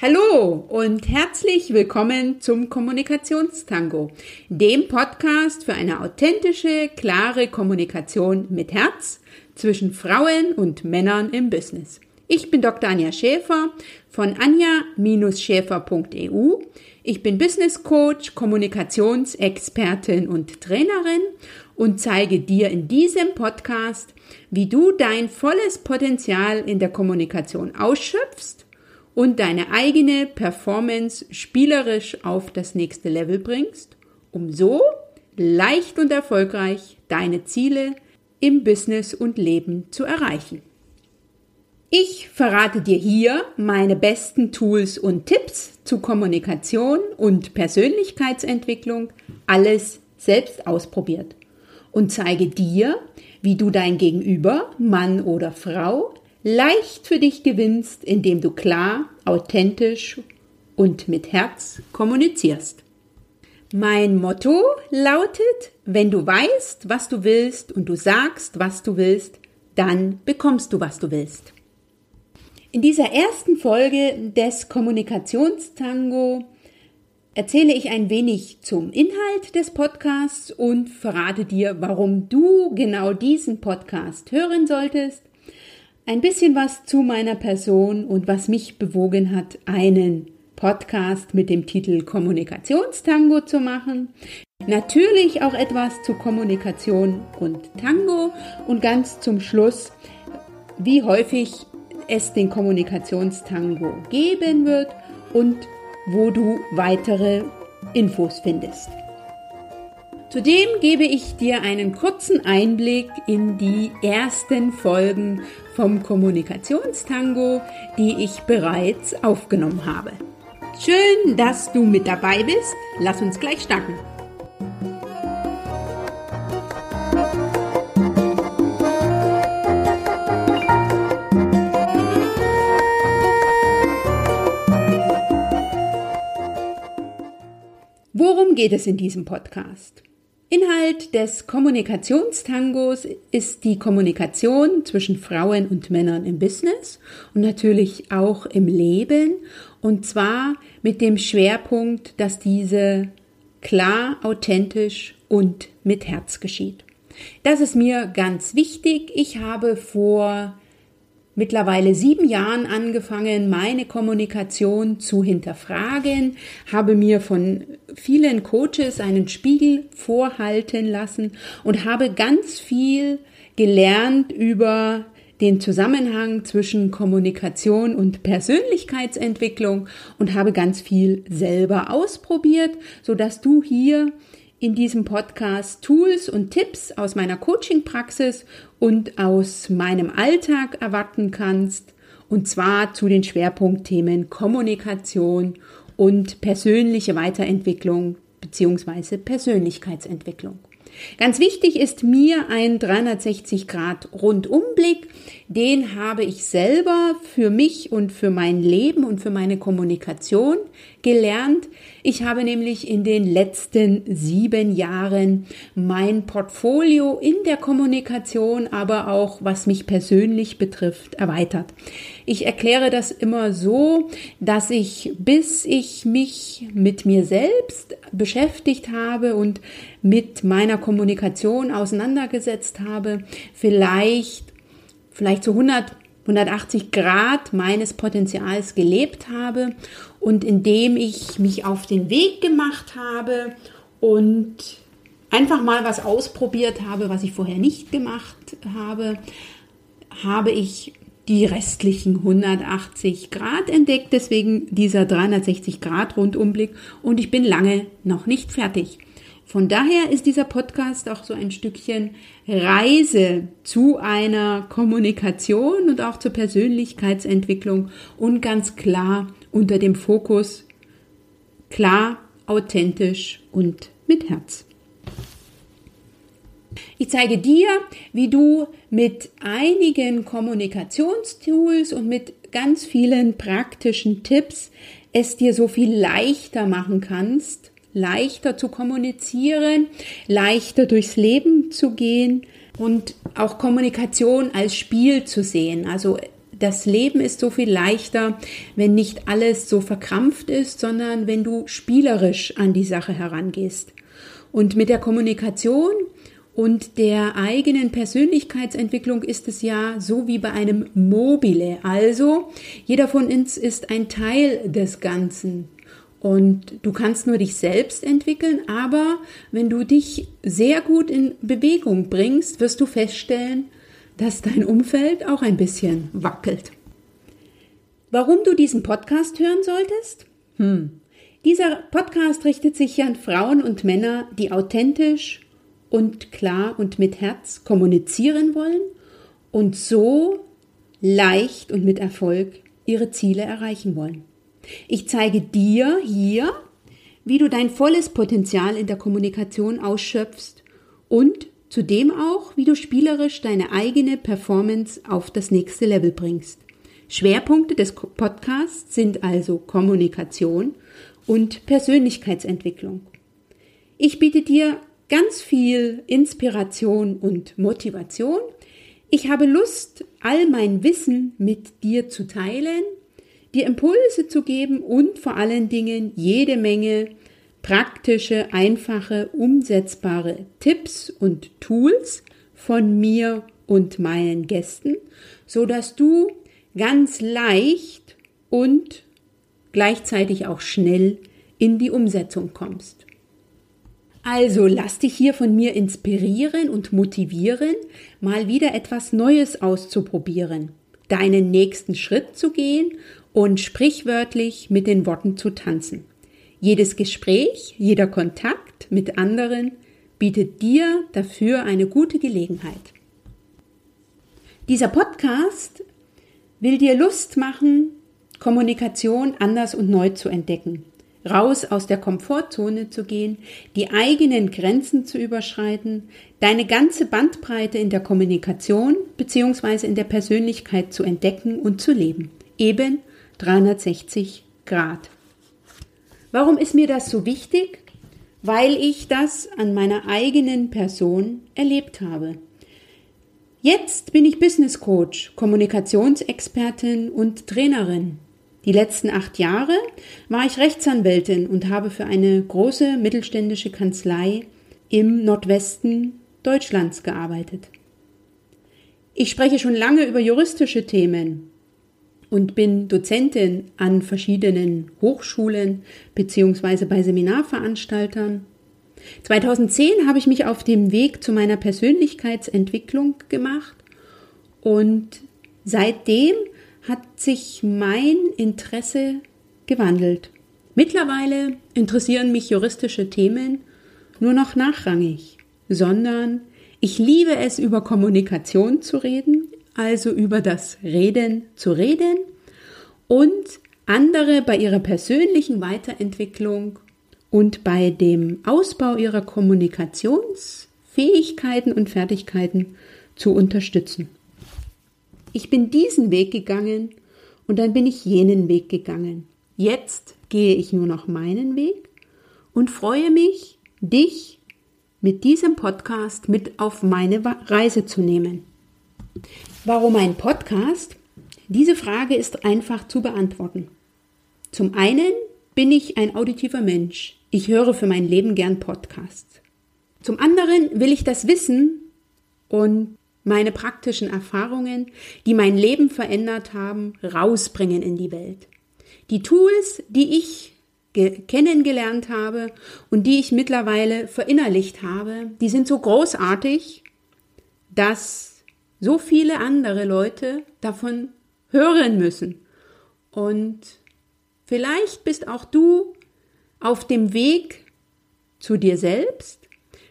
Hallo und herzlich willkommen zum Kommunikationstango, dem Podcast für eine authentische, klare Kommunikation mit Herz zwischen Frauen und Männern im Business. Ich bin Dr. Anja Schäfer von anja-schäfer.eu. Ich bin Business Coach, Kommunikationsexpertin und Trainerin und zeige dir in diesem Podcast, wie du dein volles Potenzial in der Kommunikation ausschöpfst und deine eigene Performance spielerisch auf das nächste Level bringst, um so leicht und erfolgreich deine Ziele im Business und Leben zu erreichen. Ich verrate dir hier meine besten Tools und Tipps zu Kommunikation und Persönlichkeitsentwicklung, alles selbst ausprobiert und zeige dir, wie du dein Gegenüber, Mann oder Frau, leicht für dich gewinnst, indem du klar, authentisch und mit Herz kommunizierst. Mein Motto lautet, wenn du weißt, was du willst und du sagst, was du willst, dann bekommst du, was du willst. In dieser ersten Folge des Kommunikationstango erzähle ich ein wenig zum Inhalt des Podcasts und verrate dir, warum du genau diesen Podcast hören solltest ein bisschen was zu meiner Person und was mich bewogen hat, einen Podcast mit dem Titel Kommunikationstango zu machen. Natürlich auch etwas zu Kommunikation und Tango und ganz zum Schluss, wie häufig es den Kommunikationstango geben wird und wo du weitere Infos findest. Zudem gebe ich dir einen kurzen Einblick in die ersten Folgen vom Kommunikationstango, die ich bereits aufgenommen habe. Schön, dass du mit dabei bist. Lass uns gleich starten. Worum geht es in diesem Podcast? Inhalt des Kommunikationstangos ist die Kommunikation zwischen Frauen und Männern im Business und natürlich auch im Leben und zwar mit dem Schwerpunkt, dass diese klar, authentisch und mit Herz geschieht. Das ist mir ganz wichtig. Ich habe vor mittlerweile sieben Jahren angefangen, meine Kommunikation zu hinterfragen, habe mir von vielen Coaches einen Spiegel vorhalten lassen und habe ganz viel gelernt über den Zusammenhang zwischen Kommunikation und Persönlichkeitsentwicklung und habe ganz viel selber ausprobiert, so dass du hier in diesem Podcast Tools und Tipps aus meiner Coaching-Praxis und aus meinem Alltag erwarten kannst, und zwar zu den Schwerpunktthemen Kommunikation und persönliche Weiterentwicklung bzw. Persönlichkeitsentwicklung. Ganz wichtig ist mir ein 360 Grad Rundumblick. Den habe ich selber für mich und für mein Leben und für meine Kommunikation gelernt. Ich habe nämlich in den letzten sieben Jahren mein Portfolio in der Kommunikation, aber auch was mich persönlich betrifft, erweitert. Ich erkläre das immer so, dass ich, bis ich mich mit mir selbst beschäftigt habe und mit meiner Kommunikation auseinandergesetzt habe, vielleicht, vielleicht zu 100 180 Grad meines Potenzials gelebt habe und indem ich mich auf den Weg gemacht habe und einfach mal was ausprobiert habe, was ich vorher nicht gemacht habe, habe ich die restlichen 180 Grad entdeckt, deswegen dieser 360 Grad Rundumblick und ich bin lange noch nicht fertig. Von daher ist dieser Podcast auch so ein Stückchen Reise zu einer Kommunikation und auch zur Persönlichkeitsentwicklung und ganz klar unter dem Fokus klar, authentisch und mit Herz. Ich zeige dir, wie du mit einigen Kommunikationstools und mit ganz vielen praktischen Tipps es dir so viel leichter machen kannst, leichter zu kommunizieren, leichter durchs Leben zu gehen und auch Kommunikation als Spiel zu sehen. Also das Leben ist so viel leichter, wenn nicht alles so verkrampft ist, sondern wenn du spielerisch an die Sache herangehst. Und mit der Kommunikation und der eigenen Persönlichkeitsentwicklung ist es ja so wie bei einem Mobile. Also jeder von uns ist ein Teil des Ganzen. Und du kannst nur dich selbst entwickeln, aber wenn du dich sehr gut in Bewegung bringst, wirst du feststellen, dass dein Umfeld auch ein bisschen wackelt. Warum du diesen Podcast hören solltest? Hm. Dieser Podcast richtet sich an Frauen und Männer, die authentisch und klar und mit Herz kommunizieren wollen und so leicht und mit Erfolg ihre Ziele erreichen wollen. Ich zeige dir hier, wie du dein volles Potenzial in der Kommunikation ausschöpfst und zudem auch, wie du spielerisch deine eigene Performance auf das nächste Level bringst. Schwerpunkte des Podcasts sind also Kommunikation und Persönlichkeitsentwicklung. Ich biete dir ganz viel Inspiration und Motivation. Ich habe Lust, all mein Wissen mit dir zu teilen, dir Impulse zu geben und vor allen Dingen jede Menge praktische, einfache, umsetzbare Tipps und Tools von mir und meinen Gästen, so dass du ganz leicht und gleichzeitig auch schnell in die Umsetzung kommst. Also lass dich hier von mir inspirieren und motivieren, mal wieder etwas Neues auszuprobieren, deinen nächsten Schritt zu gehen und sprichwörtlich mit den Worten zu tanzen. Jedes Gespräch, jeder Kontakt mit anderen bietet dir dafür eine gute Gelegenheit. Dieser Podcast will dir Lust machen, Kommunikation anders und neu zu entdecken raus aus der Komfortzone zu gehen, die eigenen Grenzen zu überschreiten, deine ganze Bandbreite in der Kommunikation bzw. in der Persönlichkeit zu entdecken und zu leben. Eben 360 Grad. Warum ist mir das so wichtig? Weil ich das an meiner eigenen Person erlebt habe. Jetzt bin ich Business Coach, Kommunikationsexpertin und Trainerin. Die letzten acht Jahre war ich Rechtsanwältin und habe für eine große mittelständische Kanzlei im Nordwesten Deutschlands gearbeitet. Ich spreche schon lange über juristische Themen und bin Dozentin an verschiedenen Hochschulen bzw. bei Seminarveranstaltern. 2010 habe ich mich auf dem Weg zu meiner Persönlichkeitsentwicklung gemacht und seitdem hat sich mein Interesse gewandelt. Mittlerweile interessieren mich juristische Themen nur noch nachrangig, sondern ich liebe es, über Kommunikation zu reden, also über das Reden zu reden und andere bei ihrer persönlichen Weiterentwicklung und bei dem Ausbau ihrer Kommunikationsfähigkeiten und Fertigkeiten zu unterstützen. Ich bin diesen Weg gegangen und dann bin ich jenen Weg gegangen. Jetzt gehe ich nur noch meinen Weg und freue mich, dich mit diesem Podcast mit auf meine Reise zu nehmen. Warum ein Podcast? Diese Frage ist einfach zu beantworten. Zum einen bin ich ein auditiver Mensch. Ich höre für mein Leben gern Podcasts. Zum anderen will ich das Wissen und meine praktischen Erfahrungen, die mein Leben verändert haben, rausbringen in die Welt. Die Tools, die ich kennengelernt habe und die ich mittlerweile verinnerlicht habe, die sind so großartig, dass so viele andere Leute davon hören müssen. Und vielleicht bist auch du auf dem Weg zu dir selbst.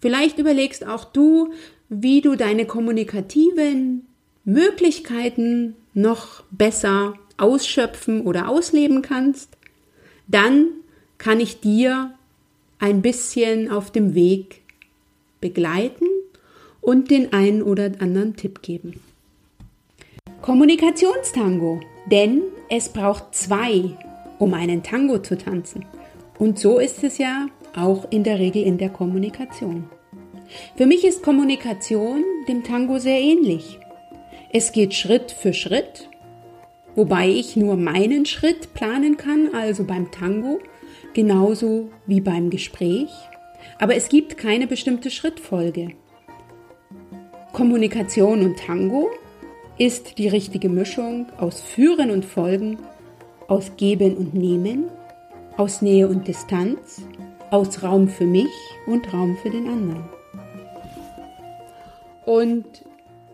Vielleicht überlegst auch du, wie du deine kommunikativen Möglichkeiten noch besser ausschöpfen oder ausleben kannst, dann kann ich dir ein bisschen auf dem Weg begleiten und den einen oder anderen Tipp geben. Kommunikationstango, denn es braucht zwei, um einen Tango zu tanzen. Und so ist es ja auch in der Regel in der Kommunikation. Für mich ist Kommunikation dem Tango sehr ähnlich. Es geht Schritt für Schritt wobei ich nur meinen Schritt planen kann, also beim Tango, genauso wie beim Gespräch. Aber es gibt keine bestimmte Schrittfolge. Kommunikation und Tango ist die richtige Mischung aus Führen und Folgen, aus Geben und Nehmen, aus Nähe und Distanz, aus Raum für mich und Raum für den anderen. Und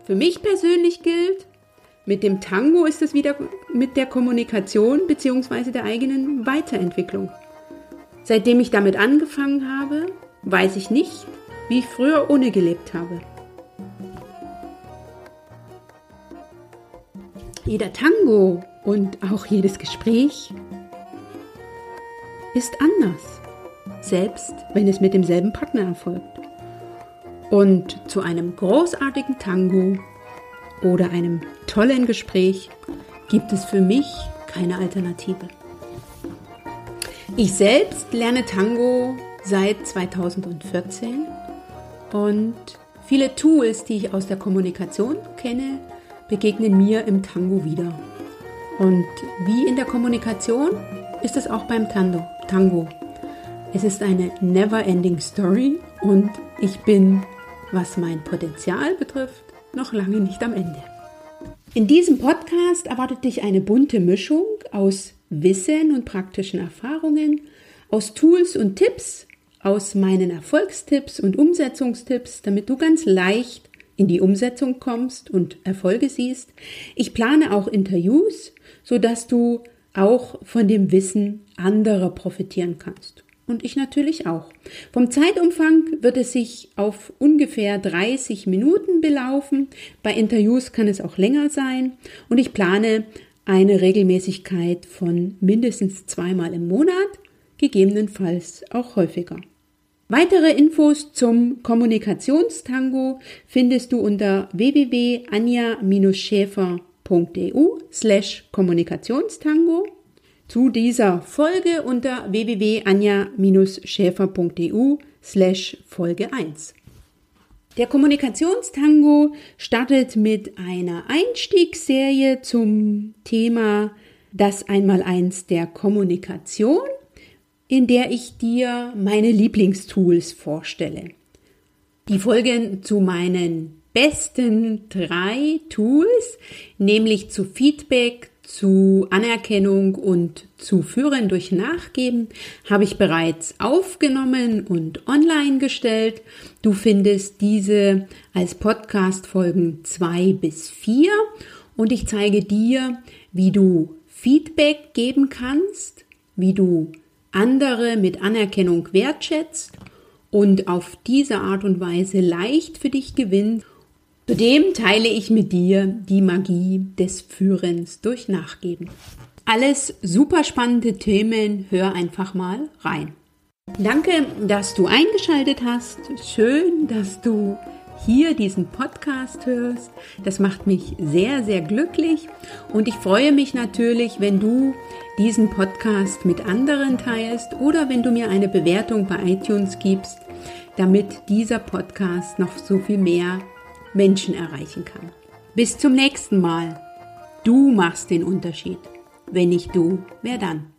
für mich persönlich gilt, mit dem Tango ist es wieder mit der Kommunikation bzw. der eigenen Weiterentwicklung. Seitdem ich damit angefangen habe, weiß ich nicht, wie ich früher ohne gelebt habe. Jeder Tango und auch jedes Gespräch ist anders, selbst wenn es mit demselben Partner erfolgt. Und zu einem großartigen Tango oder einem tollen Gespräch gibt es für mich keine Alternative. Ich selbst lerne Tango seit 2014 und viele Tools, die ich aus der Kommunikation kenne, begegnen mir im Tango wieder. Und wie in der Kommunikation ist es auch beim Tango. Es ist eine never-ending Story und ich bin, was mein Potenzial betrifft, noch lange nicht am Ende. In diesem Podcast erwartet dich eine bunte Mischung aus Wissen und praktischen Erfahrungen, aus Tools und Tipps, aus meinen Erfolgstipps und Umsetzungstipps, damit du ganz leicht in die Umsetzung kommst und Erfolge siehst. Ich plane auch Interviews, sodass du auch von dem Wissen anderer profitieren kannst. Und ich natürlich auch. Vom Zeitumfang wird es sich auf ungefähr 30 Minuten belaufen. Bei Interviews kann es auch länger sein. Und ich plane eine Regelmäßigkeit von mindestens zweimal im Monat, gegebenenfalls auch häufiger. Weitere Infos zum Kommunikationstango findest du unter www.anja-schäfer.eu slash Kommunikationstango. Zu dieser Folge unter www.anja-schäfer.eu slash Folge 1. Der Kommunikationstango startet mit einer Einstiegsserie zum Thema das Einmaleins der Kommunikation in der ich dir meine Lieblingstools vorstelle. Die folgen zu meinen besten drei Tools, nämlich zu Feedback, zu Anerkennung und zu Führen durch Nachgeben, habe ich bereits aufgenommen und online gestellt. Du findest diese als Podcast-Folgen zwei bis vier und ich zeige dir, wie du Feedback geben kannst, wie du andere mit Anerkennung wertschätzt und auf diese Art und Weise leicht für dich gewinnt. Zudem teile ich mit dir die Magie des Führens durch Nachgeben. Alles super spannende Themen, hör einfach mal rein. Danke, dass du eingeschaltet hast. Schön, dass du hier diesen Podcast hörst. Das macht mich sehr, sehr glücklich und ich freue mich natürlich, wenn du diesen Podcast mit anderen teilst oder wenn du mir eine Bewertung bei iTunes gibst, damit dieser Podcast noch so viel mehr Menschen erreichen kann. Bis zum nächsten Mal. Du machst den Unterschied. Wenn nicht du, wer dann?